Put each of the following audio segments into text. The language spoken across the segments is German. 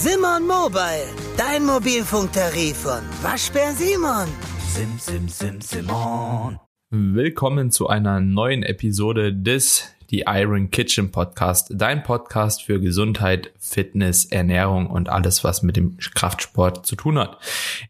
Simon Mobile, dein Mobilfunktarif von Waschbär Simon. Sim, sim, sim, Simon. Willkommen zu einer neuen Episode des The Iron Kitchen Podcast, dein Podcast für Gesundheit, Fitness, Ernährung und alles, was mit dem Kraftsport zu tun hat.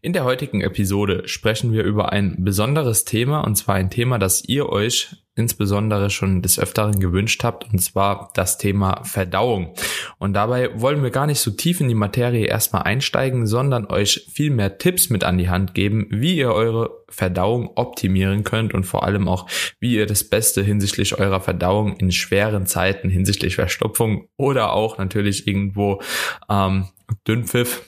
In der heutigen Episode sprechen wir über ein besonderes Thema und zwar ein Thema, das ihr euch insbesondere schon des Öfteren gewünscht habt, und zwar das Thema Verdauung. Und dabei wollen wir gar nicht so tief in die Materie erstmal einsteigen, sondern euch viel mehr Tipps mit an die Hand geben, wie ihr eure Verdauung optimieren könnt und vor allem auch, wie ihr das Beste hinsichtlich eurer Verdauung in schweren Zeiten hinsichtlich Verstopfung oder auch natürlich irgendwo ähm, Dünnpfiff,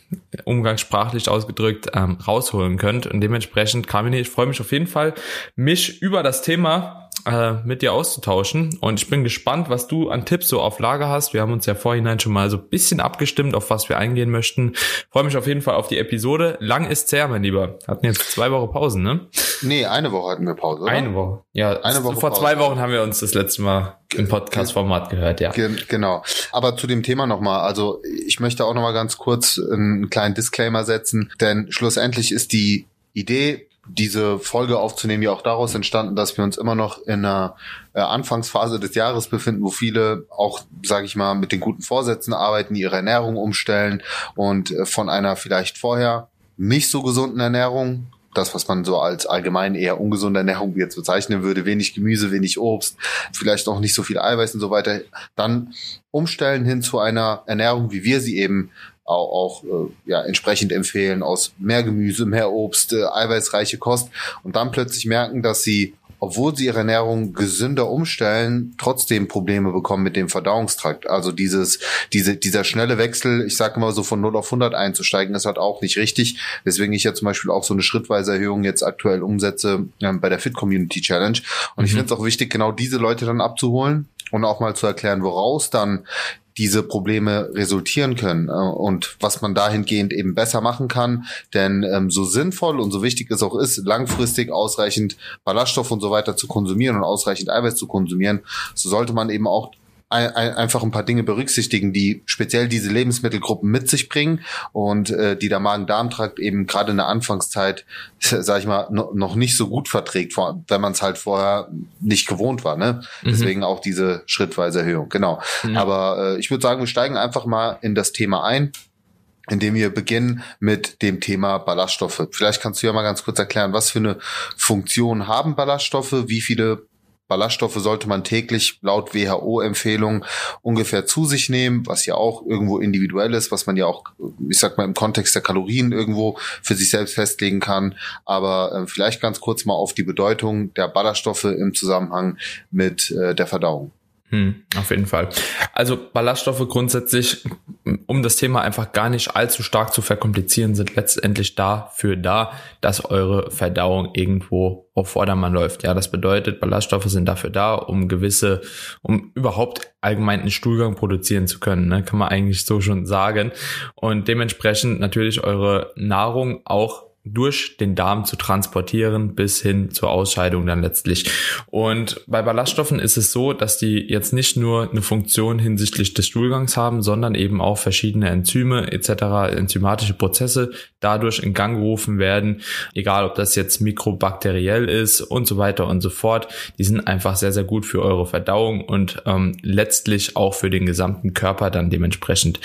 umgangssprachlich ausgedrückt, ähm, rausholen könnt. Und dementsprechend, Kamini, ich freue mich auf jeden Fall, mich über das Thema äh, mit dir auszutauschen. Und ich bin gespannt, was du an Tipps so auf Lager hast. Wir haben uns ja vorhinein schon mal so ein bisschen abgestimmt, auf was wir eingehen möchten. Freue mich auf jeden Fall auf die Episode. Lang ist's her, mein Lieber. Hatten jetzt zwei Wochen Pausen, ne? Nee, eine Woche hatten wir Pause, oder? Eine Woche. Ja, Eine Woche vor Pause. zwei Wochen haben wir uns das letzte Mal im Podcast-Format gehört, ja. Ge genau. Aber zu dem Thema nochmal. Also ich möchte auch nochmal ganz kurz einen kleinen Disclaimer setzen, denn schlussendlich ist die Idee, diese Folge aufzunehmen, ja auch daraus entstanden, dass wir uns immer noch in einer äh, Anfangsphase des Jahres befinden, wo viele auch, sage ich mal, mit den guten Vorsätzen arbeiten, ihre Ernährung umstellen und äh, von einer vielleicht vorher nicht so gesunden Ernährung das, was man so als allgemein eher ungesunde Ernährung jetzt bezeichnen würde, wenig Gemüse, wenig Obst, vielleicht auch nicht so viel Eiweiß und so weiter, dann umstellen hin zu einer Ernährung, wie wir sie eben auch, auch äh, ja, entsprechend empfehlen, aus mehr Gemüse, mehr Obst, äh, eiweißreiche Kost und dann plötzlich merken, dass sie obwohl sie ihre Ernährung gesünder umstellen, trotzdem Probleme bekommen mit dem Verdauungstrakt. Also dieses, diese, dieser schnelle Wechsel, ich sage immer so von 0 auf 100 einzusteigen, ist halt auch nicht richtig. Deswegen ich ja zum Beispiel auch so eine schrittweise Erhöhung jetzt aktuell umsetze ähm, bei der Fit Community Challenge. Und ich Mhm. finde es auch wichtig, genau diese Leute dann abzuholen und auch mal zu erklären, woraus dann diese Probleme resultieren können äh, und was man dahingehend eben besser machen kann. Denn ähm, so sinnvoll und so wichtig es auch ist, langfristig ausreichend Ballaststoff und so weiter zu konsumieren und ausreichend Eiweiß zu konsumieren, so sollte man eben auch ein, ein, einfach ein paar Dinge berücksichtigen, die speziell diese Lebensmittelgruppen mit sich bringen und äh, die der Magen-Darm-Trakt eben gerade in der Anfangszeit, sag ich mal, no, noch nicht so gut verträgt, wenn man es halt vorher nicht gewohnt war. Ne? Deswegen auch diese schrittweise Erhöhung. Genau. Mhm. Aber äh, ich würde sagen, wir steigen einfach mal in das Thema ein indem wir beginnen mit dem Thema Ballaststoffe. Vielleicht kannst du ja mal ganz kurz erklären, was für eine Funktion haben Ballaststoffe, wie viele Ballaststoffe sollte man täglich laut WHO-Empfehlung ungefähr zu sich nehmen, was ja auch irgendwo individuell ist, was man ja auch, ich sag mal, im Kontext der Kalorien irgendwo für sich selbst festlegen kann. Aber äh, vielleicht ganz kurz mal auf die Bedeutung der Ballaststoffe im Zusammenhang mit äh, der Verdauung. Hm, auf jeden Fall. Also Ballaststoffe grundsätzlich, um das Thema einfach gar nicht allzu stark zu verkomplizieren, sind letztendlich dafür da, dass eure Verdauung irgendwo auf Vordermann läuft. Ja, das bedeutet, Ballaststoffe sind dafür da, um gewisse, um überhaupt allgemein einen Stuhlgang produzieren zu können, ne? kann man eigentlich so schon sagen. Und dementsprechend natürlich eure Nahrung auch durch den Darm zu transportieren bis hin zur Ausscheidung dann letztlich. Und bei Ballaststoffen ist es so, dass die jetzt nicht nur eine Funktion hinsichtlich des Stuhlgangs haben, sondern eben auch verschiedene Enzyme etc., enzymatische Prozesse dadurch in Gang gerufen werden, egal ob das jetzt mikrobakteriell ist und so weiter und so fort. Die sind einfach sehr, sehr gut für eure Verdauung und ähm, letztlich auch für den gesamten Körper dann dementsprechend.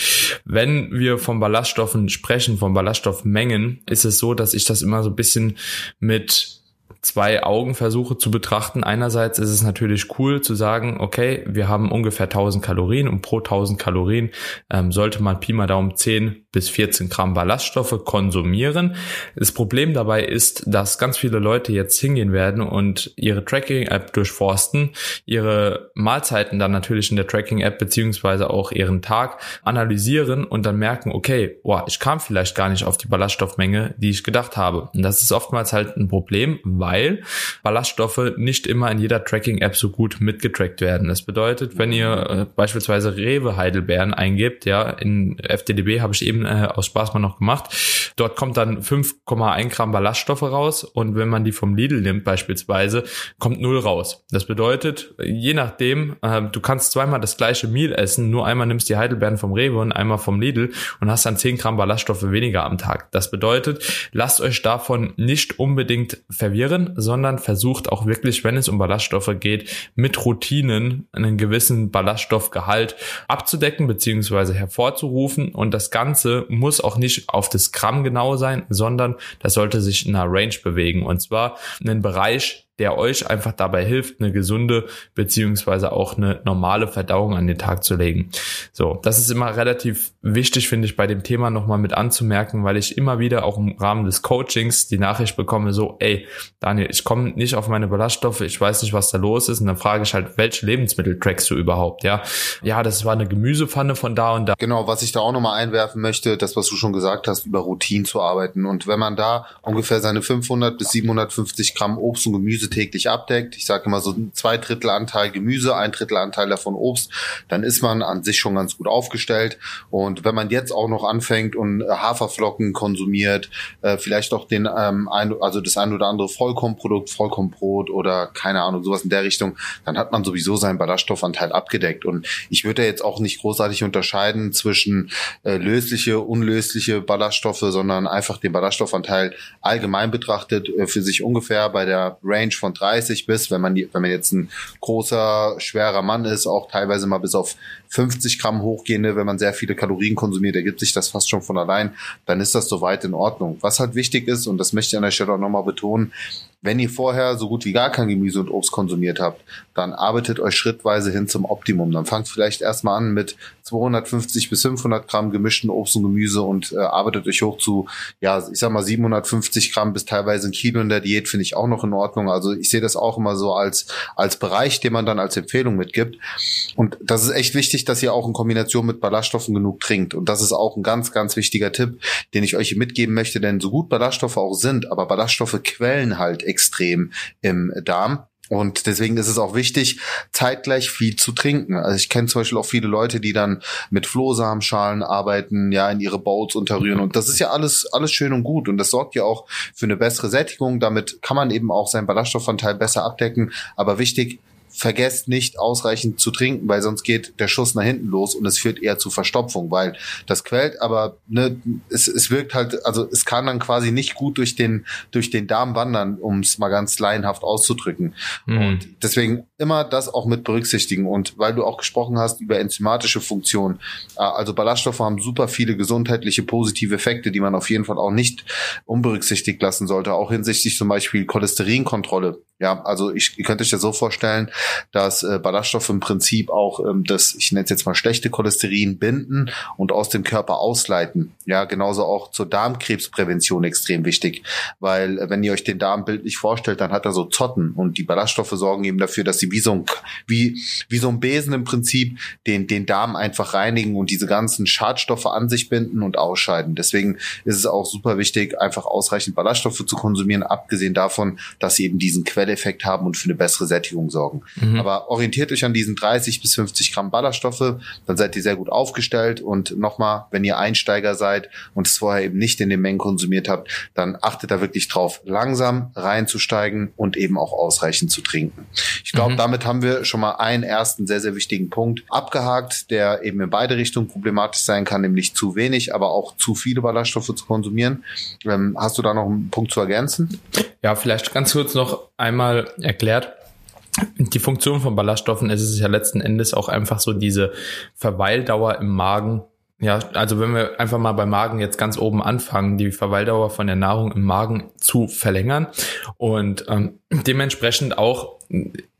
Wenn wir von Ballaststoffen sprechen, von Ballaststoffmengen, ist es so, dass ich das immer so ein bisschen mit zwei Augen versuche zu betrachten. Einerseits ist es natürlich cool zu sagen, okay, wir haben ungefähr 1000 Kalorien und pro 1000 Kalorien ähm, sollte man Pi mal Daumen 10 bis 14 Gramm Ballaststoffe konsumieren. Das Problem dabei ist, dass ganz viele Leute jetzt hingehen werden und ihre Tracking-App durchforsten, ihre Mahlzeiten dann natürlich in der Tracking-App beziehungsweise auch ihren Tag analysieren und dann merken, okay, boah, ich kam vielleicht gar nicht auf die Ballaststoffmenge, die ich gedacht habe. Und das ist oftmals halt ein Problem, weil Ballaststoffe nicht immer in jeder Tracking-App so gut mitgetrackt werden. Das bedeutet, wenn ihr äh, beispielsweise Rewe Heidelbeeren eingebt, ja, in FTDB habe ich eben äh, aus Spaß mal noch gemacht, dort kommt dann 5,1 Gramm Ballaststoffe raus und wenn man die vom Lidl nimmt beispielsweise, kommt null raus. Das bedeutet, je nachdem, äh, du kannst zweimal das gleiche Meal essen, nur einmal nimmst die Heidelbeeren vom Rewe und einmal vom Lidl und hast dann 10 Gramm Ballaststoffe weniger am Tag. Das bedeutet, lasst euch davon nicht unbedingt verwirren, sondern versucht auch wirklich, wenn es um Ballaststoffe geht, mit Routinen einen gewissen Ballaststoffgehalt abzudecken bzw. hervorzurufen und das Ganze muss auch nicht auf das Gramm genau sein, sondern das sollte sich in einer Range bewegen und zwar einen Bereich, der euch einfach dabei hilft, eine gesunde beziehungsweise auch eine normale Verdauung an den Tag zu legen. So, das ist immer relativ wichtig, finde ich, bei dem Thema nochmal mit anzumerken, weil ich immer wieder auch im Rahmen des Coachings die Nachricht bekomme, so, ey, Daniel, ich komme nicht auf meine Ballaststoffe, ich weiß nicht, was da los ist. Und dann frage ich halt, welche Lebensmittel trackst du überhaupt? Ja, ja, das war eine Gemüsepfanne von da und da. Genau, was ich da auch nochmal einwerfen möchte, das, was du schon gesagt hast, über Routinen zu arbeiten. Und wenn man da ungefähr seine 500 bis 750 Gramm Obst und Gemüse Gemüse täglich abdeckt, ich sage immer so zwei Drittel Anteil Gemüse, ein Drittel Anteil davon Obst, dann ist man an sich schon ganz gut aufgestellt. Und wenn man jetzt auch noch anfängt und Haferflocken konsumiert, äh, vielleicht auch den ähm, ein, also das ein oder andere Vollkornprodukt, Vollkornbrot oder keine Ahnung, sowas in der Richtung, dann hat man sowieso seinen Ballaststoffanteil abgedeckt. Und ich würde jetzt auch nicht großartig unterscheiden zwischen äh, lösliche, unlösliche Ballaststoffe, sondern einfach den Ballaststoffanteil allgemein betrachtet äh, für sich ungefähr bei der Range von 30 bis, wenn man wenn man jetzt ein großer, schwerer Mann ist, auch teilweise mal bis auf 50 Gramm hochgehende, wenn man sehr viele Kalorien konsumiert, ergibt sich das fast schon von allein, dann ist das soweit in Ordnung. Was halt wichtig ist, und das möchte ich an der Stelle auch nochmal betonen, wenn ihr vorher so gut wie gar kein Gemüse und Obst konsumiert habt, dann arbeitet euch schrittweise hin zum Optimum. Dann fangt vielleicht erstmal an mit 250 bis 500 Gramm gemischten Obst und Gemüse und äh, arbeitet euch hoch zu, ja, ich sag mal 750 Gramm bis teilweise ein Kilo in der Diät finde ich auch noch in Ordnung. Also ich sehe das auch immer so als, als Bereich, den man dann als Empfehlung mitgibt. Und das ist echt wichtig, dass ihr auch in Kombination mit Ballaststoffen genug trinkt. Und das ist auch ein ganz, ganz wichtiger Tipp, den ich euch mitgeben möchte, denn so gut Ballaststoffe auch sind, aber Ballaststoffe quellen halt extrem im Darm. Und deswegen ist es auch wichtig, zeitgleich viel zu trinken. Also ich kenne zum Beispiel auch viele Leute, die dann mit Flohsamenschalen arbeiten, ja, in ihre Bowls unterrühren. Und das ist ja alles, alles schön und gut. Und das sorgt ja auch für eine bessere Sättigung. Damit kann man eben auch seinen Ballaststoffanteil besser abdecken. Aber wichtig, vergesst nicht ausreichend zu trinken, weil sonst geht der Schuss nach hinten los und es führt eher zu Verstopfung, weil das quält, aber ne, es, es wirkt halt, also es kann dann quasi nicht gut durch den durch den Darm wandern, um es mal ganz laienhaft auszudrücken. Mhm. Und deswegen immer das auch mit berücksichtigen. Und weil du auch gesprochen hast über enzymatische Funktionen, äh, also Ballaststoffe haben super viele gesundheitliche positive Effekte, die man auf jeden Fall auch nicht unberücksichtigt lassen sollte, auch hinsichtlich zum Beispiel Cholesterinkontrolle. Ja, also ich, ihr könnt euch das so vorstellen, dass äh, Ballaststoffe im Prinzip auch ähm, das, ich nenne es jetzt mal schlechte Cholesterin binden und aus dem Körper ausleiten. Ja, genauso auch zur Darmkrebsprävention extrem wichtig, weil äh, wenn ihr euch den Darm bildlich vorstellt, dann hat er so Zotten und die Ballaststoffe sorgen eben dafür, dass sie wie so ein, wie, wie so ein Besen im Prinzip den, den Darm einfach reinigen und diese ganzen Schadstoffe an sich binden und ausscheiden. Deswegen ist es auch super wichtig, einfach ausreichend Ballaststoffe zu konsumieren, abgesehen davon, dass sie eben diesen Quelleffekt haben und für eine bessere Sättigung sorgen. Mhm. Aber orientiert euch an diesen 30 bis 50 Gramm Ballaststoffe, dann seid ihr sehr gut aufgestellt. Und nochmal, wenn ihr Einsteiger seid und es vorher eben nicht in den Mengen konsumiert habt, dann achtet da wirklich drauf, langsam reinzusteigen und eben auch ausreichend zu trinken. Ich glaube, damit haben wir schon mal einen ersten sehr, sehr wichtigen Punkt abgehakt, der eben in beide Richtungen problematisch sein kann, nämlich zu wenig, aber auch zu viele Ballaststoffe zu konsumieren. Ähm, hast du da noch einen Punkt zu ergänzen? Ja, vielleicht ganz kurz noch einmal erklärt die Funktion von Ballaststoffen ist es ja letzten Endes auch einfach so diese Verweildauer im Magen. Ja, also wenn wir einfach mal beim Magen jetzt ganz oben anfangen, die Verweildauer von der Nahrung im Magen zu verlängern und ähm, dementsprechend auch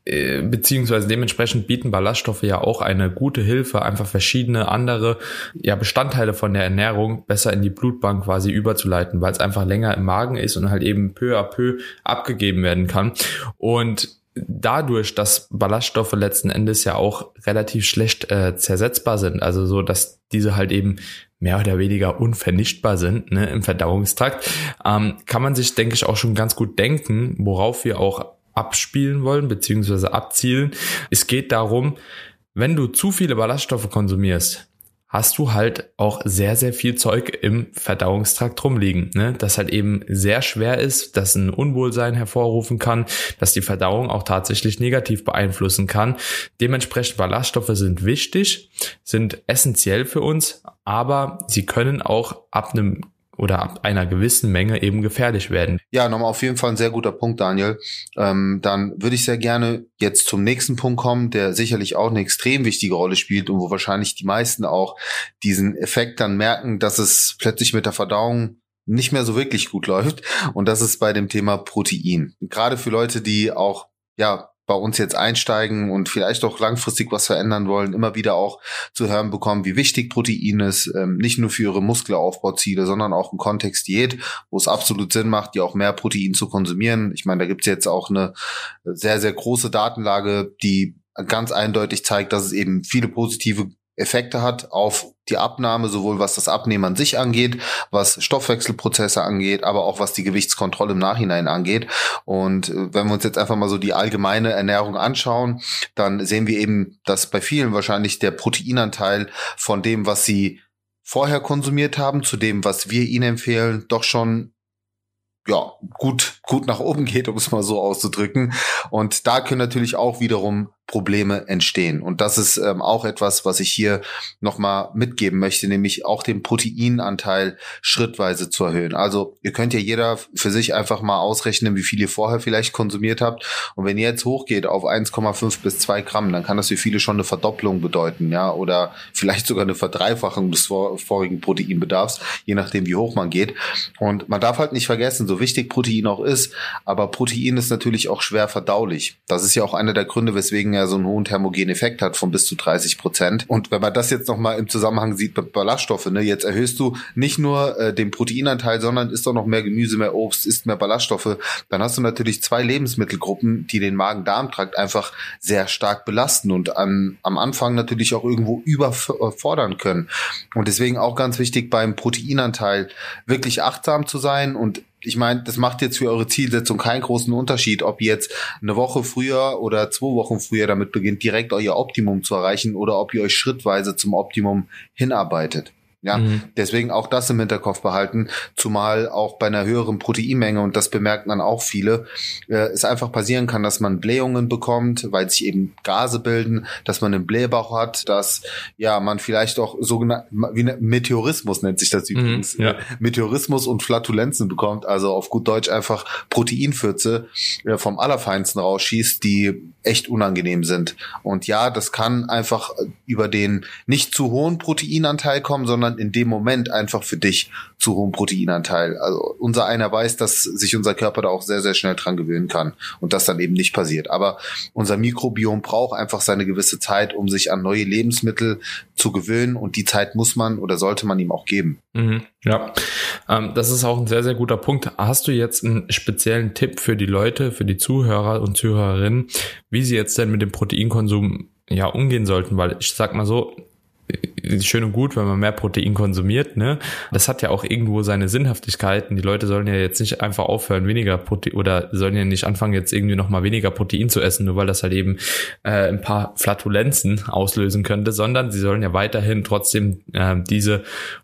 äh, beziehungsweise dementsprechend bieten Ballaststoffe ja auch eine gute Hilfe, einfach verschiedene andere ja, Bestandteile von der Ernährung besser in die Blutbank quasi überzuleiten, weil es einfach länger im Magen ist und halt eben peu à peu abgegeben werden kann. Und dadurch, dass Ballaststoffe letzten Endes ja auch relativ schlecht äh, zersetzbar sind, also so, dass diese halt eben mehr oder weniger unvernichtbar sind ne, im Verdauungstrakt, ähm, kann man sich, denke ich, auch schon ganz gut denken, worauf wir auch abspielen wollen, beziehungsweise abzielen. Es geht darum, wenn du zu viele Ballaststoffe konsumierst, hast du halt auch sehr, sehr viel Zeug im Verdauungstrakt rumliegen, ne? das halt eben sehr schwer ist, dass ein Unwohlsein hervorrufen kann, dass die Verdauung auch tatsächlich negativ beeinflussen kann. Dementsprechend Ballaststoffe sind wichtig, sind essentiell für uns, aber sie können auch ab einem oder ab einer gewissen Menge eben gefährlich werden. Ja, nochmal auf jeden Fall ein sehr guter Punkt, Daniel. Ähm, dann würde ich sehr gerne jetzt zum nächsten Punkt kommen, der sicherlich auch eine extrem wichtige Rolle spielt und wo wahrscheinlich die meisten auch diesen Effekt dann merken, dass es plötzlich mit der Verdauung nicht mehr so wirklich gut läuft. Und das ist bei dem Thema Protein. Gerade für Leute, die auch ja bei uns jetzt einsteigen und vielleicht auch langfristig was verändern wollen, immer wieder auch zu hören bekommen, wie wichtig Protein ist, ähm, nicht nur für ihre Muskelaufbauziele, sondern auch im Kontext Diät, wo es absolut Sinn macht, die auch mehr Protein zu konsumieren. Ich meine, da gibt es jetzt auch eine sehr, sehr große Datenlage, die ganz eindeutig zeigt, dass es eben viele positive Effekte hat auf die Abnahme, sowohl was das Abnehmen an sich angeht, was Stoffwechselprozesse angeht, aber auch was die Gewichtskontrolle im Nachhinein angeht. Und äh, wenn wir uns jetzt einfach mal so die allgemeine Ernährung anschauen, dann sehen wir eben, dass bei vielen wahrscheinlich der Proteinanteil von dem, was sie vorher konsumiert haben, zu dem, was wir ihnen empfehlen, doch schon ja, gut, gut nach oben geht, um es mal so auszudrücken. Und da können natürlich auch wiederum Probleme entstehen. Und das ist ähm, auch etwas, was ich hier nochmal mitgeben möchte, nämlich auch den Proteinanteil schrittweise zu erhöhen. Also ihr könnt ja jeder für sich einfach mal ausrechnen, wie viel ihr vorher vielleicht konsumiert habt. Und wenn ihr jetzt hochgeht auf 1,5 bis 2 Gramm, dann kann das für viele schon eine Verdopplung bedeuten, ja, oder vielleicht sogar eine Verdreifachung des vor, vorigen Proteinbedarfs, je nachdem, wie hoch man geht. Und man darf halt nicht vergessen, so wichtig Protein auch ist, aber Protein ist natürlich auch schwer verdaulich. Das ist ja auch einer der Gründe, weswegen ja so einen hohen thermogenen Effekt hat von bis zu 30 Prozent. Und wenn man das jetzt nochmal im Zusammenhang sieht mit Ballaststoffe, ne, jetzt erhöhst du nicht nur äh, den Proteinanteil, sondern isst auch noch mehr Gemüse, mehr Obst, isst mehr Ballaststoffe, dann hast du natürlich zwei Lebensmittelgruppen, die den Magen-Darm-Trakt einfach sehr stark belasten und an, am Anfang natürlich auch irgendwo überfordern können. Und deswegen auch ganz wichtig beim Proteinanteil wirklich achtsam zu sein und ich meine, das macht jetzt für eure Zielsetzung keinen großen Unterschied, ob ihr jetzt eine Woche früher oder zwei Wochen früher damit beginnt, direkt euer Optimum zu erreichen oder ob ihr euch schrittweise zum Optimum hinarbeitet. Ja, mhm. deswegen auch das im Hinterkopf behalten, zumal auch bei einer höheren Proteinmenge, und das bemerken dann auch viele, äh, es einfach passieren kann, dass man Blähungen bekommt, weil sich eben Gase bilden, dass man einen Blähbauch hat, dass ja man vielleicht auch sogenannt, wie ne, Meteorismus nennt sich das mhm, übrigens, mhm, ja. Meteorismus und Flatulenzen bekommt, also auf gut Deutsch einfach Proteinfürze äh, vom Allerfeinsten rausschießt, die echt unangenehm sind. Und ja, das kann einfach über den nicht zu hohen Proteinanteil kommen, sondern in dem Moment einfach für dich zu hohem Proteinanteil. Also unser einer weiß, dass sich unser Körper da auch sehr, sehr schnell dran gewöhnen kann und das dann eben nicht passiert. Aber unser Mikrobiom braucht einfach seine gewisse Zeit, um sich an neue Lebensmittel zu gewöhnen und die Zeit muss man oder sollte man ihm auch geben. Mhm, ja, ähm, das ist auch ein sehr, sehr guter Punkt. Hast du jetzt einen speziellen Tipp für die Leute, für die Zuhörer und Zuhörerinnen, wie sie jetzt denn mit dem Proteinkonsum ja umgehen sollten? Weil ich sag mal so, schön und gut, wenn man mehr Protein konsumiert, ne? Das hat ja auch irgendwo seine Sinnhaftigkeiten. Die Leute sollen ja jetzt nicht einfach aufhören, weniger Protein oder sollen ja nicht anfangen, jetzt irgendwie nochmal weniger Protein zu essen, nur weil das halt eben äh, ein paar Flatulenzen auslösen könnte, sondern sie sollen ja weiterhin trotzdem äh, diese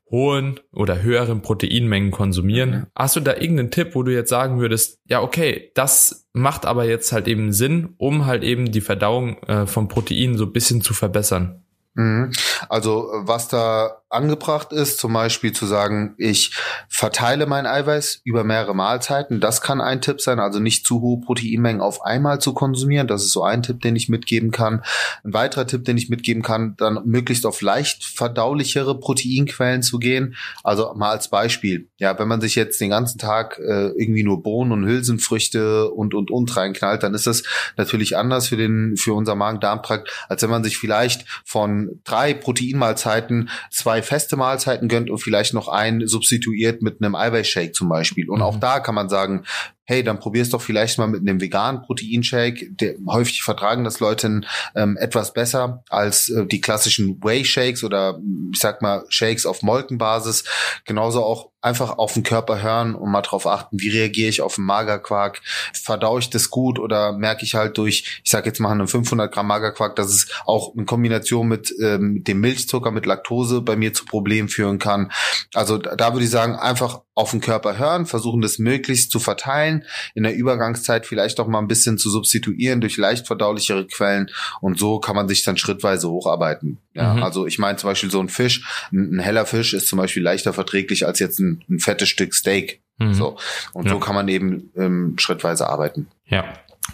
hohen oder höheren Proteinmengen konsumieren. Mhm. Hast du da irgendeinen Tipp, wo du jetzt sagen würdest, ja, okay, das macht aber jetzt halt eben Sinn, um halt eben die Verdauung äh, von Proteinen so ein bisschen zu verbessern? Mhm. Also was da angebracht ist, zum Beispiel zu sagen, ich verteile mein Eiweiß über mehrere Mahlzeiten. Das kann ein Tipp sein, also nicht zu hohe Proteinmengen auf einmal zu konsumieren. Das ist so ein Tipp, den ich mitgeben kann. Ein weiterer Tipp, den ich mitgeben kann, dann möglichst auf leicht verdaulichere Proteinquellen zu gehen. Also mal als Beispiel, ja, wenn man sich jetzt den ganzen Tag äh, irgendwie nur Bohnen und Hülsenfrüchte und und und reinknallt, dann ist das natürlich anders für den für unser Magen-Darm-Trakt, als wenn man sich vielleicht von drei Proteinmahlzeiten zwei feste Mahlzeiten gönnt und vielleicht noch einen substituiert mit einem Eiweißshake zum Beispiel. Und mhm. auch da kann man sagen, hey, dann probier's doch vielleicht mal mit einem veganen Proteinshake. Der, häufig vertragen das Leute ähm, etwas besser als äh, die klassischen Whey-Shakes oder ich sag mal Shakes auf Molkenbasis. Genauso auch einfach auf den Körper hören und mal drauf achten, wie reagiere ich auf den Magerquark, verdaue ich das gut oder merke ich halt durch, ich sage jetzt mal einen 500 Gramm Magerquark, dass es auch in Kombination mit ähm, dem Milchzucker, mit Laktose bei mir zu Problemen führen kann. Also da würde ich sagen, einfach auf den Körper hören, versuchen das möglichst zu verteilen, in der Übergangszeit vielleicht auch mal ein bisschen zu substituieren durch leicht verdaulichere Quellen und so kann man sich dann schrittweise hocharbeiten. Ja, mhm. also ich meine zum Beispiel so ein Fisch, ein, ein, heller Fisch ist zum Beispiel leichter verträglich als jetzt ein, ein fettes Stück Steak. Mhm. So und ja. so kann man eben ähm, schrittweise arbeiten. Ja,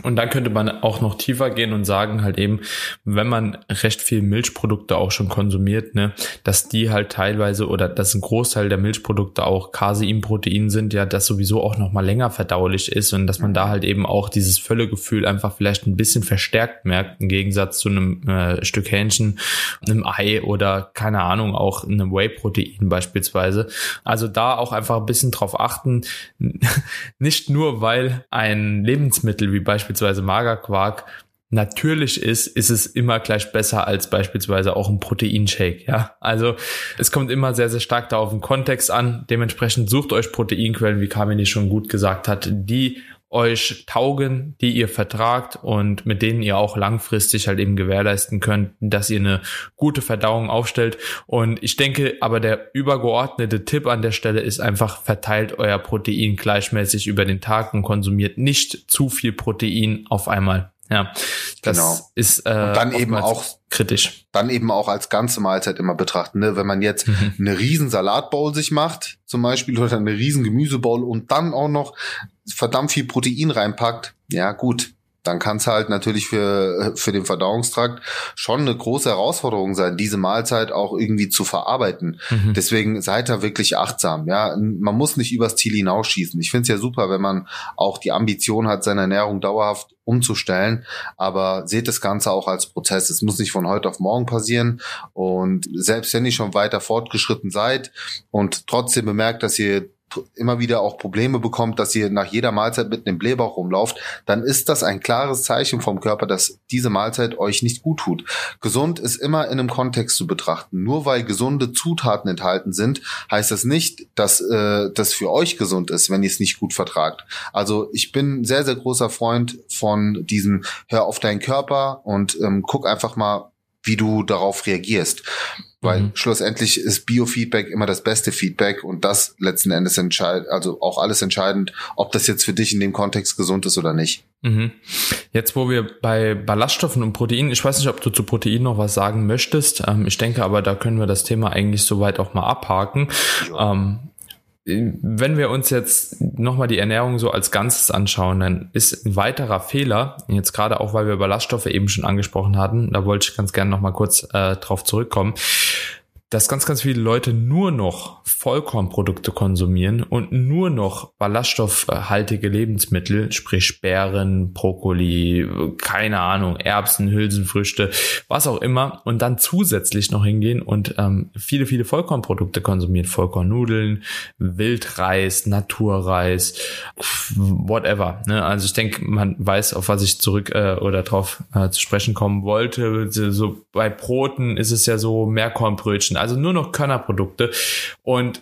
und dann könnte man auch noch tiefer gehen und sagen halt eben, wenn man recht viel Milchprodukte auch schon konsumiert, ne, dass die halt teilweise oder dass ein Großteil der Milchprodukte auch Caseinprotein sind, ja, das sowieso auch noch mal länger verdaulich ist und dass man da halt eben auch dieses Völlegefühl einfach vielleicht ein bisschen verstärkt merkt, im Gegensatz zu einem äh, Stück Hähnchen, einem Ei oder keine Ahnung, auch einem Whey-Protein beispielsweise. Also da auch einfach ein bisschen drauf achten, nicht nur weil ein Lebensmittel wie beispielsweise beispielsweise Magerquark natürlich ist, ist es immer gleich besser als beispielsweise auch ein Proteinshake. Ja, also es kommt immer sehr, sehr stark da auf den Kontext an. Dementsprechend sucht euch Proteinquellen, wie Kamini schon gut gesagt hat, die euch taugen, die ihr vertragt und mit denen ihr auch langfristig halt eben gewährleisten könnt, dass ihr eine gute Verdauung aufstellt. Und ich denke, aber der übergeordnete Tipp an der Stelle ist einfach, verteilt euer Protein gleichmäßig über den Tag und konsumiert nicht zu viel Protein auf einmal. Ja, das genau. ist äh, und dann eben auch kritisch. Dann eben auch als ganze Mahlzeit immer betrachten. Ne? Wenn man jetzt mhm. eine riesen Salatbowl sich macht, zum Beispiel, oder eine riesen Gemüsebowl und dann auch noch verdammt viel Protein reinpackt, ja gut, dann kann es halt natürlich für, für den Verdauungstrakt schon eine große Herausforderung sein, diese Mahlzeit auch irgendwie zu verarbeiten. Mhm. Deswegen seid da wirklich achtsam. Ja, man muss nicht übers Ziel hinausschießen. Ich finde es ja super, wenn man auch die Ambition hat, seine Ernährung dauerhaft umzustellen. Aber seht das Ganze auch als Prozess. Es muss nicht von heute auf morgen passieren. Und selbst wenn ihr schon weiter fortgeschritten seid und trotzdem bemerkt, dass ihr immer wieder auch Probleme bekommt, dass ihr nach jeder Mahlzeit mit einem Blähbauch rumlauft, dann ist das ein klares Zeichen vom Körper, dass diese Mahlzeit euch nicht gut tut. Gesund ist immer in einem Kontext zu betrachten. Nur weil gesunde Zutaten enthalten sind, heißt das nicht, dass äh, das für euch gesund ist, wenn ihr es nicht gut vertragt. Also ich bin sehr, sehr großer Freund von diesem Hör auf deinen Körper und ähm, guck einfach mal, wie du darauf reagierst. Weil mhm. schlussendlich ist Biofeedback immer das beste Feedback und das letzten Endes entscheidet, also auch alles entscheidend, ob das jetzt für dich in dem Kontext gesund ist oder nicht. Mhm. Jetzt, wo wir bei Ballaststoffen und Proteinen, ich weiß nicht, ob du zu Proteinen noch was sagen möchtest. Ähm, ich denke aber, da können wir das Thema eigentlich soweit auch mal abhaken. Ja. Ähm, wenn wir uns jetzt nochmal die Ernährung so als Ganzes anschauen, dann ist ein weiterer Fehler, jetzt gerade auch, weil wir Ballaststoffe eben schon angesprochen hatten, da wollte ich ganz gerne nochmal kurz äh, drauf zurückkommen dass ganz, ganz viele Leute nur noch Vollkornprodukte konsumieren und nur noch ballaststoffhaltige Lebensmittel, sprich Beeren, Brokkoli, keine Ahnung, Erbsen, Hülsenfrüchte, was auch immer, und dann zusätzlich noch hingehen und ähm, viele, viele Vollkornprodukte konsumieren, Vollkornnudeln, Wildreis, Naturreis, whatever. Ne? Also ich denke, man weiß, auf was ich zurück äh, oder drauf äh, zu sprechen kommen wollte. So bei Broten ist es ja so Mehrkornbrötchen also nur noch Körnerprodukte. Und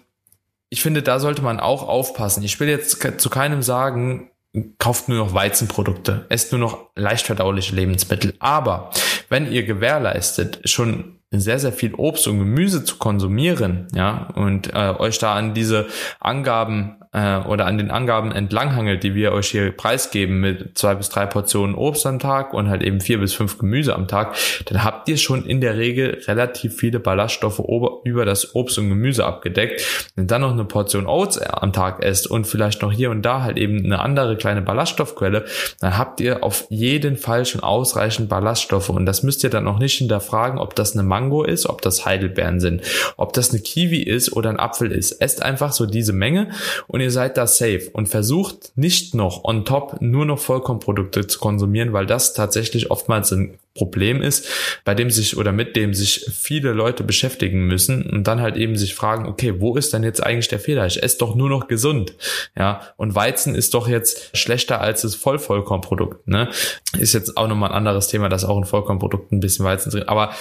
ich finde, da sollte man auch aufpassen. Ich will jetzt zu keinem sagen, kauft nur noch Weizenprodukte, esst nur noch leicht verdauliche Lebensmittel. Aber wenn ihr gewährleistet, schon sehr, sehr viel Obst und Gemüse zu konsumieren, ja, und äh, euch da an diese Angaben äh, oder an den Angaben entlanghangelt, die wir euch hier preisgeben mit zwei bis drei Portionen Obst am Tag und halt eben vier bis fünf Gemüse am Tag, dann habt ihr schon in der Regel relativ viele Ballaststoffe über das Obst und Gemüse abgedeckt. Wenn dann noch eine Portion Oats am Tag esst und vielleicht noch hier und da halt eben eine andere kleine Ballaststoffquelle, dann habt ihr auf jeden Fall schon ausreichend Ballaststoffe und das müsst ihr dann noch nicht hinterfragen, ob das eine Mango ist, ob das Heidelbeeren sind, ob das eine Kiwi ist oder ein Apfel ist. Esst einfach so diese Menge und ihr seid da safe und versucht nicht noch on top nur noch Vollkornprodukte zu konsumieren, weil das tatsächlich oftmals ein Problem ist, bei dem sich oder mit dem sich viele Leute beschäftigen müssen und dann halt eben sich fragen, okay, wo ist denn jetzt eigentlich der Fehler? Ich esse doch nur noch gesund. Ja, und Weizen ist doch jetzt schlechter als das Vollvollkornprodukt, ne? Ist jetzt auch nochmal ein anderes Thema, dass auch ein Vollkornprodukt ein bisschen Weizen drin, aber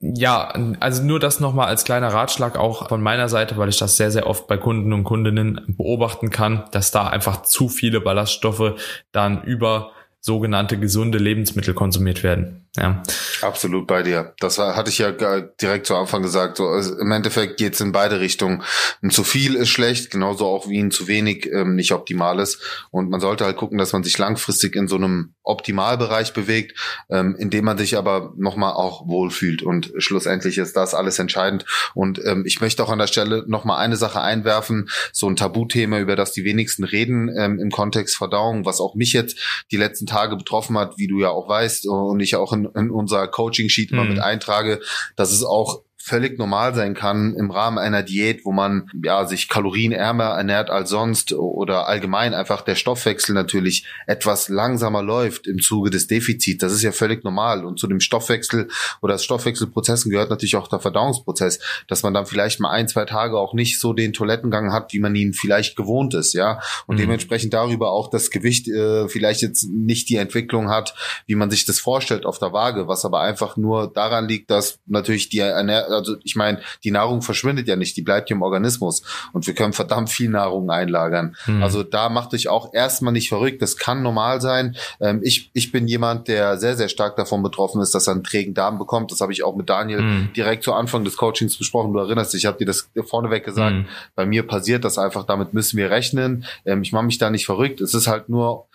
ja, also nur das nochmal als kleiner Ratschlag auch von meiner Seite, weil ich das sehr, sehr oft bei Kunden und Kundinnen beobachten kann, dass da einfach zu viele Ballaststoffe dann über sogenannte gesunde Lebensmittel konsumiert werden. Ja. Absolut bei dir. Das hatte ich ja direkt zu Anfang gesagt. So, also Im Endeffekt geht's in beide Richtungen. Ein zu viel ist schlecht, genauso auch wie ein zu wenig ähm, nicht optimal ist. Und man sollte halt gucken, dass man sich langfristig in so einem Optimalbereich bewegt, ähm, indem man sich aber nochmal auch wohlfühlt. Und schlussendlich ist das alles entscheidend. Und ähm, ich möchte auch an der Stelle nochmal eine Sache einwerfen, so ein Tabuthema, über das die wenigsten reden ähm, im Kontext Verdauung, was auch mich jetzt die letzten Tage betroffen hat, wie du ja auch weißt und ich auch in in, unser Coaching-Sheet immer mhm. mit eintrage, dass es auch völlig normal sein kann im Rahmen einer Diät, wo man ja sich kalorienärmer ernährt als sonst oder allgemein einfach der Stoffwechsel natürlich etwas langsamer läuft im Zuge des Defizits. Das ist ja völlig normal und zu dem Stoffwechsel oder Stoffwechselprozessen gehört natürlich auch der Verdauungsprozess, dass man dann vielleicht mal ein, zwei Tage auch nicht so den Toilettengang hat, wie man ihn vielleicht gewohnt ist, ja, und mhm. dementsprechend darüber auch das Gewicht äh, vielleicht jetzt nicht die Entwicklung hat, wie man sich das vorstellt auf der Waage, was aber einfach nur daran liegt, dass natürlich die Ernährung also ich meine, die Nahrung verschwindet ja nicht, die bleibt ja im Organismus und wir können verdammt viel Nahrung einlagern. Mhm. Also da macht euch auch erstmal nicht verrückt, das kann normal sein. Ähm, ich, ich bin jemand, der sehr, sehr stark davon betroffen ist, dass er einen trägen Darm bekommt. Das habe ich auch mit Daniel mhm. direkt zu Anfang des Coachings besprochen. Du erinnerst dich, ich habe dir das vorneweg gesagt. Mhm. Bei mir passiert das einfach, damit müssen wir rechnen. Ähm, ich mache mich da nicht verrückt. Es ist halt nur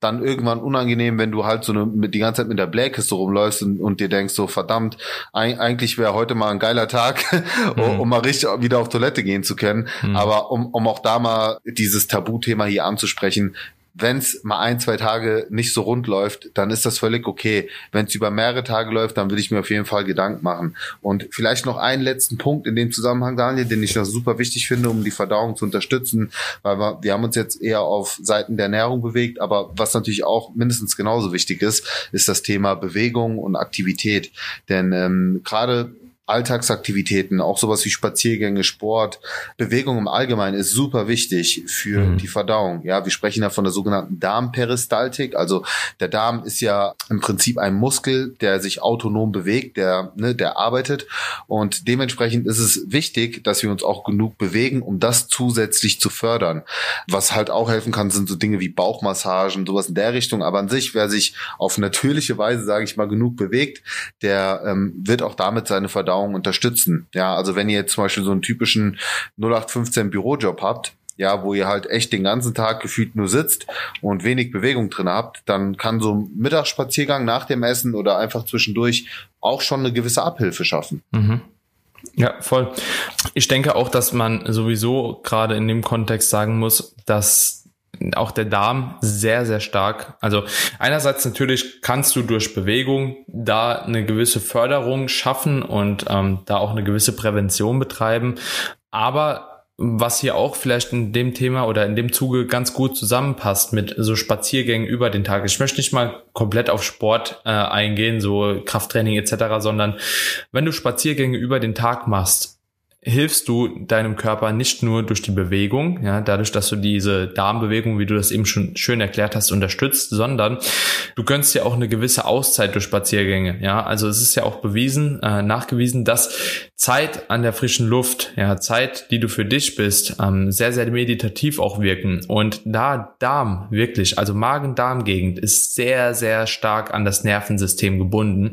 dann irgendwann unangenehm, wenn du halt so eine, mit, die ganze Zeit mit der Blähkiste rumläufst und, und dir denkst so, verdammt, ein, eigentlich wäre heute mal ein geiler Tag, mhm. um mal richtig wieder auf Toilette gehen zu können. Mhm. Aber um, um auch da mal dieses Tabuthema hier anzusprechen, wenn es mal ein, zwei Tage nicht so rund läuft, dann ist das völlig okay. Wenn es über mehrere Tage läuft, dann will ich mir auf jeden Fall Gedanken machen. Und vielleicht noch einen letzten Punkt in dem Zusammenhang, Daniel, den ich noch super wichtig finde, um die Verdauung zu unterstützen, weil wir, wir haben uns jetzt eher auf Seiten der Ernährung bewegt, aber was natürlich auch mindestens genauso wichtig ist, ist das Thema Bewegung und Aktivität. Denn ähm, gerade Alltagsaktivitäten, auch sowas wie Spaziergänge, Sport, Bewegung im Allgemeinen ist super wichtig für mhm. die Verdauung. Ja, wir sprechen ja von der sogenannten Darmperistaltik. Also der Darm ist ja im Prinzip ein Muskel, der sich autonom bewegt, der, ne, der arbeitet. Und dementsprechend ist es wichtig, dass wir uns auch genug bewegen, um das zusätzlich zu fördern. Was halt auch helfen kann, sind so Dinge wie Bauchmassagen, sowas in der Richtung. Aber an sich, wer sich auf natürliche Weise, sage ich mal, genug bewegt, der ähm, wird auch damit seine Verdauung Verdauung unterstützen. Ja, also wenn ihr jetzt zum Beispiel so einen typischen 0815 Bürojob habt, ja, wo ihr halt echt den ganzen Tag gefühlt nur sitzt und wenig Bewegung drin habt, dann kann so ein Mittagsspaziergang nach dem Essen oder einfach zwischendurch auch schon eine gewisse Abhilfe schaffen. Mhm. Ja, voll. Ich denke auch, dass man sowieso gerade in dem Kontext sagen muss, dass auch der Darm sehr, sehr stark. Also einerseits natürlich kannst du durch Bewegung da eine gewisse Förderung schaffen und ähm, da auch eine gewisse Prävention betreiben. Aber was hier auch vielleicht in dem Thema oder in dem Zuge ganz gut zusammenpasst mit so Spaziergängen über den Tag. Ich möchte nicht mal komplett auf Sport äh, eingehen, so Krafttraining etc., sondern wenn du Spaziergänge über den Tag machst, hilfst du deinem Körper nicht nur durch die Bewegung, ja, dadurch, dass du diese Darmbewegung, wie du das eben schon schön erklärt hast, unterstützt, sondern du gönnst dir auch eine gewisse Auszeit durch Spaziergänge, ja. Also es ist ja auch bewiesen, äh, nachgewiesen, dass Zeit an der frischen Luft, ja, Zeit, die du für dich bist, ähm, sehr, sehr meditativ auch wirken. Und da Darm wirklich, also Magen-Darm-Gegend ist sehr, sehr stark an das Nervensystem gebunden.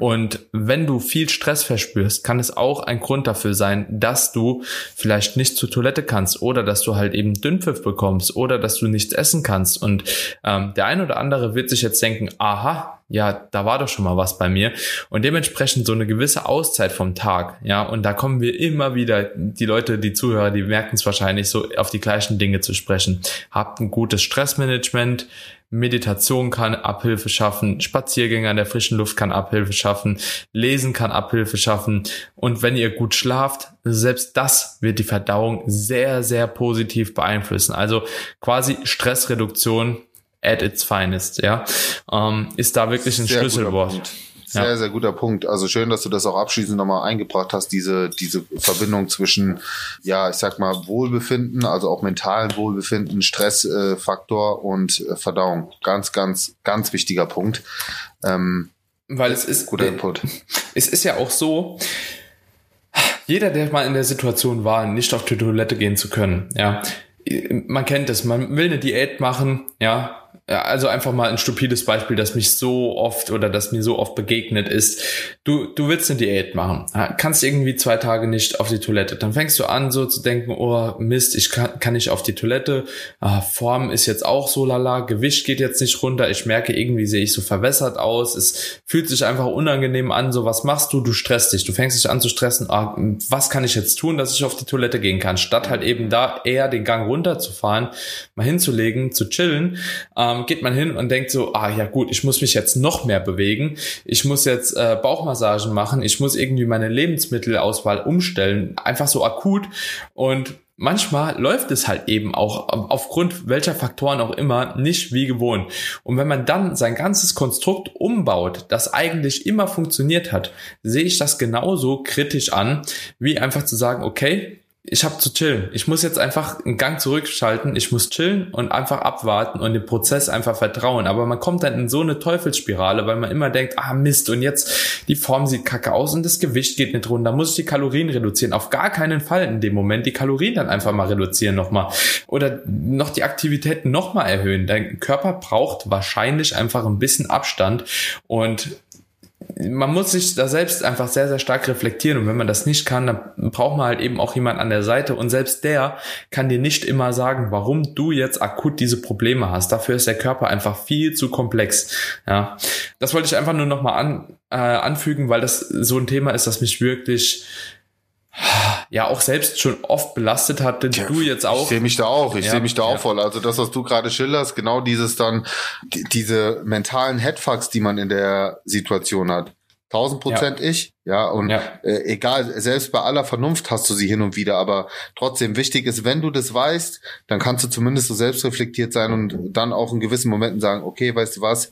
Und wenn du viel Stress verspürst, kann es auch ein Grund dafür sein, dass du vielleicht nicht zur Toilette kannst oder dass du halt eben Dünnpfiff bekommst oder dass du nichts essen kannst. Und ähm, der ein oder andere wird sich jetzt denken, aha, ja, da war doch schon mal was bei mir. Und dementsprechend so eine gewisse Auszeit vom Tag. Ja, und da kommen wir immer wieder, die Leute, die Zuhörer, die merken es wahrscheinlich so, auf die gleichen Dinge zu sprechen. Habt ein gutes Stressmanagement, Meditation kann Abhilfe schaffen, Spaziergänge an der frischen Luft kann Abhilfe schaffen, Lesen kann Abhilfe schaffen und wenn ihr gut schlaft, selbst das wird die Verdauung sehr, sehr positiv beeinflussen. Also quasi Stressreduktion at its finest, ja, ähm, ist da wirklich ein Sehr Schlüsselwort. Sehr, Ja. sehr guter Punkt. Also schön, dass du das auch abschließend nochmal eingebracht hast, diese, diese Verbindung zwischen, ja, ich sag mal, Wohlbefinden, also auch mentalen Wohlbefinden, Stressfaktor äh, und äh, Verdauung. Ganz, ganz, ganz wichtiger Punkt. Ähm, Weil es ist, guter Input. es ist ja auch so, jeder, der mal in der Situation war, nicht auf die Toilette gehen zu können, ja, man kennt es, man will eine Diät machen, ja, ja, also einfach mal ein stupides Beispiel, das mich so oft oder das mir so oft begegnet ist. Du, du willst eine Diät machen, kannst irgendwie zwei Tage nicht auf die Toilette. Dann fängst du an so zu denken, oh Mist, ich kann, kann nicht auf die Toilette. Ah, Form ist jetzt auch so lala, Gewicht geht jetzt nicht runter. Ich merke, irgendwie sehe ich so verwässert aus. Es fühlt sich einfach unangenehm an. So, was machst du? Du stresst dich. Du fängst dich an zu stressen. Ah, was kann ich jetzt tun, dass ich auf die Toilette gehen kann? Statt halt eben da eher den Gang runterzufahren, mal hinzulegen, zu chillen, ähm, geht man hin und denkt so, ah ja gut, ich muss mich jetzt noch mehr bewegen, ich muss jetzt äh, Bauchmassagen machen, ich muss irgendwie meine Lebensmittelauswahl umstellen, einfach so akut. Und manchmal läuft es halt eben auch aufgrund welcher Faktoren auch immer nicht wie gewohnt. Und wenn man dann sein ganzes Konstrukt umbaut, das eigentlich immer funktioniert hat, sehe ich das genauso kritisch an, wie einfach zu sagen, okay, ich habe zu chillen. Ich muss jetzt einfach einen Gang zurückschalten. Ich muss chillen und einfach abwarten und dem Prozess einfach vertrauen. Aber man kommt dann in so eine Teufelsspirale, weil man immer denkt, ah Mist, und jetzt die Form sieht kacke aus und das Gewicht geht nicht runter. Muss ich die Kalorien reduzieren? Auf gar keinen Fall in dem Moment. Die Kalorien dann einfach mal reduzieren nochmal. Oder noch die Aktivitäten nochmal erhöhen. Dein Körper braucht wahrscheinlich einfach ein bisschen Abstand und man muss sich da selbst einfach sehr, sehr stark reflektieren. Und wenn man das nicht kann, dann braucht man halt eben auch jemand an der Seite. Und selbst der kann dir nicht immer sagen, warum du jetzt akut diese Probleme hast. Dafür ist der Körper einfach viel zu komplex. Ja, das wollte ich einfach nur nochmal an, äh, anfügen, weil das so ein Thema ist, das mich wirklich ja auch selbst schon oft belastet hat, denn Ja, du jetzt auch. Ich sehe mich da auch, ich Ja, sehe mich da ja. auch voll. Also das, was du gerade schilderst, genau dieses dann, die, diese mentalen Headfucks, die man in der Situation hat. 1000 Prozent ich, ja, und Ja. äh, egal, selbst bei aller Vernunft hast du sie hin und wieder, aber trotzdem wichtig ist, wenn du das weißt, dann kannst du zumindest so selbstreflektiert sein und dann auch in gewissen Momenten sagen, okay, weißt du was,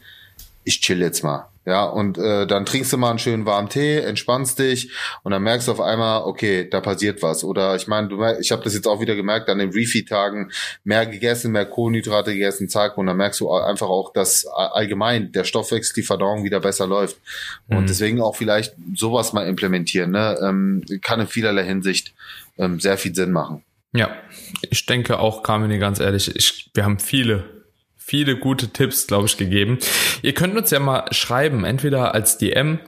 ich chill jetzt mal. Ja, und äh, dann trinkst du mal einen schönen warmen Tee, entspannst dich und dann merkst du auf einmal, okay, da passiert was. Oder ich meine, du ich habe das jetzt auch wieder gemerkt an den Refeed-Tagen, mehr gegessen, mehr Kohlenhydrate gegessen, zack, und dann merkst du einfach auch, dass allgemein der Stoffwechsel, die Verdauung wieder besser läuft. Und Mhm. deswegen auch vielleicht sowas mal implementieren, ne? ähm, kann in vielerlei Hinsicht ähm, sehr viel Sinn machen. Ja, ich denke auch, Carmine, ganz ehrlich, ich, wir haben viele, viele gute Tipps, glaube ich, gegeben. Ihr könnt uns ja mal schreiben, entweder als DM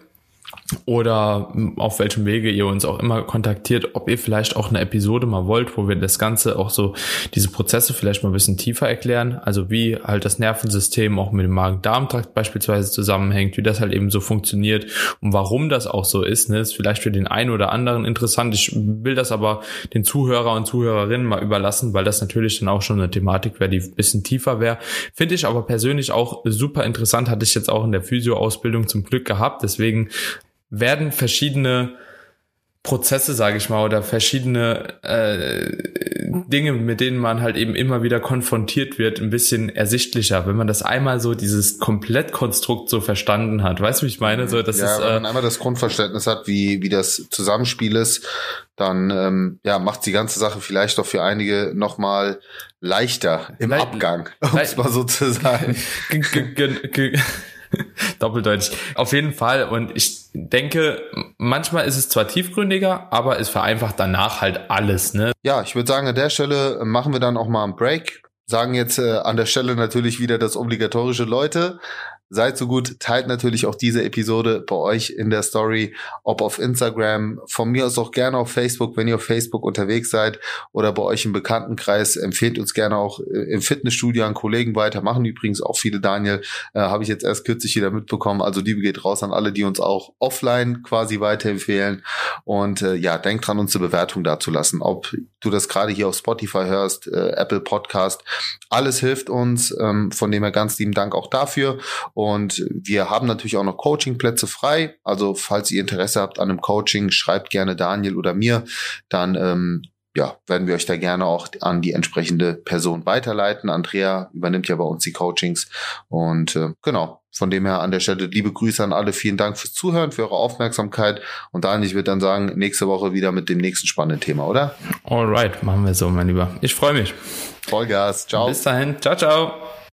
oder auf welchem Wege ihr uns auch immer kontaktiert, ob ihr vielleicht auch eine Episode mal wollt, wo wir das Ganze auch so, diese Prozesse vielleicht mal ein bisschen tiefer erklären, also wie halt das Nervensystem auch mit dem Magen-Darm-Trakt beispielsweise zusammenhängt, wie das halt eben so funktioniert und warum das auch so ist, ne, ist vielleicht für den einen oder anderen interessant. Ich will das aber den Zuhörer und Zuhörerinnen mal überlassen, weil das natürlich dann auch schon eine Thematik wäre, die ein bisschen tiefer wäre. Finde ich aber persönlich auch super interessant, hatte ich jetzt auch in der Physio-Ausbildung zum Glück gehabt, deswegen werden verschiedene Prozesse, sage ich mal, oder verschiedene äh, Dinge, mit denen man halt eben immer wieder konfrontiert wird, ein bisschen ersichtlicher, wenn man das einmal so dieses Komplettkonstrukt so verstanden hat. Weißt du, wie ich meine? So, das ja, ist wenn äh, man einmal das Grundverständnis hat, wie, wie das Zusammenspiel ist, dann ähm, ja, macht die ganze Sache vielleicht doch für einige nochmal leichter im Lei- Abgang, um es mal so zu sagen. Doppeldeutig. Auf jeden Fall. Und ich denke, manchmal ist es zwar tiefgründiger, aber es vereinfacht danach halt alles, ne? Ja, ich würde sagen, an der Stelle äh, machen wir dann auch mal einen Break. Sagen jetzt äh, an der Stelle natürlich wieder das obligatorische Leute. Seid so gut, teilt natürlich auch diese Episode bei euch in der Story, ob auf Instagram, von mir aus auch gerne auf Facebook, wenn ihr auf Facebook unterwegs seid oder bei euch im Bekanntenkreis, empfehlt uns gerne auch äh, im Fitnessstudio an Kollegen weiter, machen übrigens auch viele, Daniel, äh, habe ich jetzt erst kürzlich wieder mitbekommen, also Liebe geht raus an alle, die uns auch offline quasi weiterempfehlen. Und äh, ja, denkt dran, uns eine Bewertung dazulassen, ob du das gerade hier auf Spotify hörst, äh, Apple Podcast, alles hilft uns, ähm, von dem her ganz lieben Dank auch dafür und wir haben natürlich auch noch Coachingplätze frei. Also falls ihr Interesse habt an einem Coaching, schreibt gerne Daniel oder mir. Dann ähm, ja, werden wir euch da gerne auch an die entsprechende Person weiterleiten. Andrea übernimmt ja bei uns die Coachings. Und äh, genau, von dem her an der Stelle liebe Grüße an alle. Vielen Dank fürs Zuhören, für eure Aufmerksamkeit. Und Daniel, ich würde dann sagen, nächste Woche wieder mit dem nächsten spannenden Thema, oder? Alright, machen wir so, mein Lieber. Ich freue mich. Vollgas. Ciao. Bis dahin. Ciao, ciao.